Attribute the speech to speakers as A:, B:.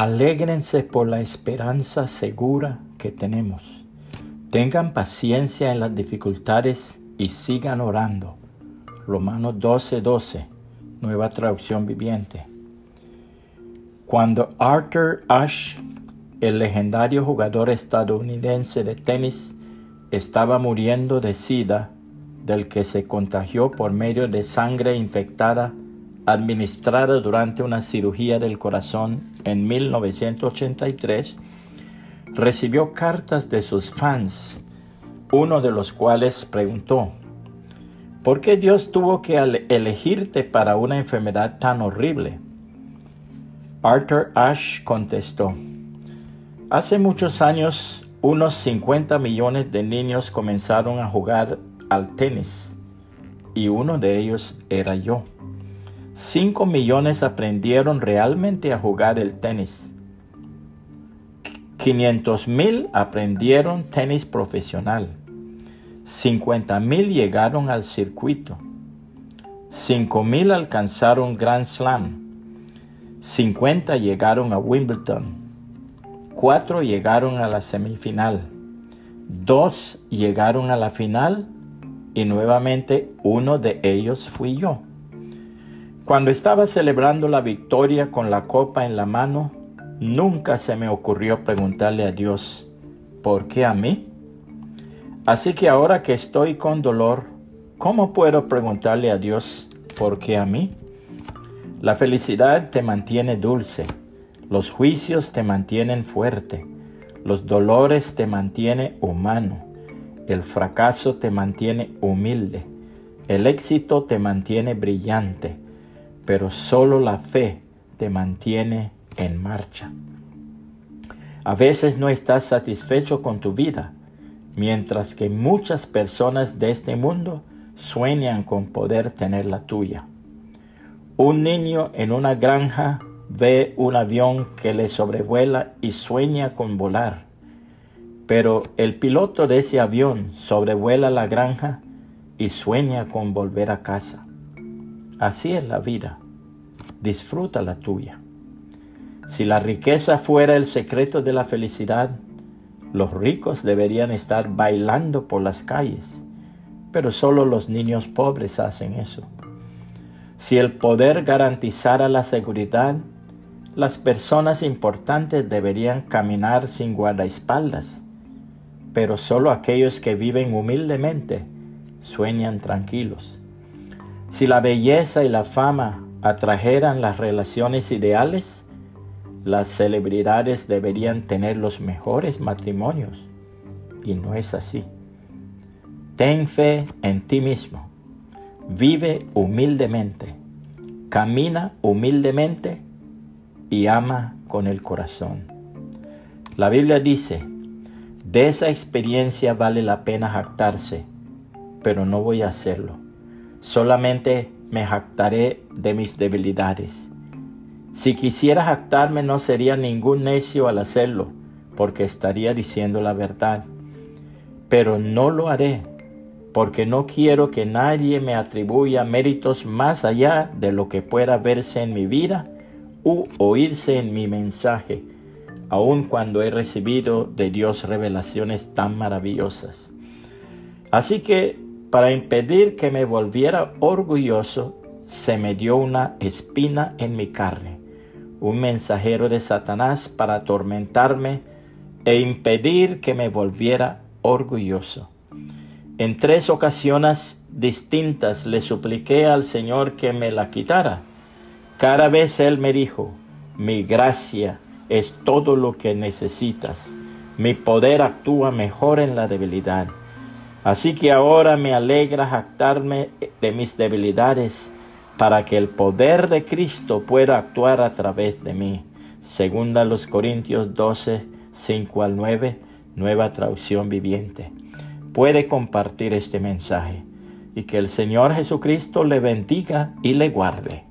A: Alégrense por la esperanza segura que tenemos. Tengan paciencia en las dificultades y sigan orando. Romanos 12:12, 12, nueva traducción viviente. Cuando Arthur Ashe, el legendario jugador estadounidense de tenis, estaba muriendo de sida, del que se contagió por medio de sangre infectada administrada durante una cirugía del corazón en 1983, recibió cartas de sus fans, uno de los cuales preguntó, ¿por qué Dios tuvo que elegirte para una enfermedad tan horrible? Arthur Ashe contestó, hace muchos años unos 50 millones de niños comenzaron a jugar al tenis y uno de ellos era yo. 5 millones aprendieron realmente a jugar el tenis. 500 mil aprendieron tenis profesional. 50 mil llegaron al circuito. 5 mil alcanzaron Grand Slam. 50 llegaron a Wimbledon. 4 llegaron a la semifinal. 2 llegaron a la final y nuevamente uno de ellos fui yo. Cuando estaba celebrando la victoria con la copa en la mano, nunca se me ocurrió preguntarle a Dios, ¿por qué a mí? Así que ahora que estoy con dolor, ¿cómo puedo preguntarle a Dios, ¿por qué a mí? La felicidad te mantiene dulce, los juicios te mantienen fuerte, los dolores te mantienen humano, el fracaso te mantiene humilde, el éxito te mantiene brillante, pero solo la fe te mantiene en marcha. A veces no estás satisfecho con tu vida, mientras que muchas personas de este mundo sueñan con poder tener la tuya. Un niño en una granja ve un avión que le sobrevuela y sueña con volar, pero el piloto de ese avión sobrevuela la granja y sueña con volver a casa. Así es la vida. Disfruta la tuya. Si la riqueza fuera el secreto de la felicidad, los ricos deberían estar bailando por las calles, pero solo los niños pobres hacen eso. Si el poder garantizara la seguridad, las personas importantes deberían caminar sin guardaespaldas, pero solo aquellos que viven humildemente sueñan tranquilos. Si la belleza y la fama atrajeran las relaciones ideales, las celebridades deberían tener los mejores matrimonios. Y no es así. Ten fe en ti mismo. Vive humildemente. Camina humildemente y ama con el corazón. La Biblia dice, de esa experiencia vale la pena jactarse, pero no voy a hacerlo solamente me jactaré de mis debilidades. Si quisiera jactarme no sería ningún necio al hacerlo, porque estaría diciendo la verdad. Pero no lo haré, porque no quiero que nadie me atribuya méritos más allá de lo que pueda verse en mi vida u oírse en mi mensaje, aun cuando he recibido de Dios revelaciones tan maravillosas. Así que para impedir que me volviera orgulloso, se me dio una espina en mi carne, un mensajero de Satanás para atormentarme e impedir que me volviera orgulloso. En tres ocasiones distintas le supliqué al Señor que me la quitara. Cada vez Él me dijo, mi gracia es todo lo que necesitas. Mi poder actúa mejor en la debilidad. Así que ahora me alegra jactarme de mis debilidades para que el poder de Cristo pueda actuar a través de mí. Segunda los Corintios 12, 5 al 9, nueva traducción viviente. Puede compartir este mensaje y que el Señor Jesucristo le bendiga y le guarde.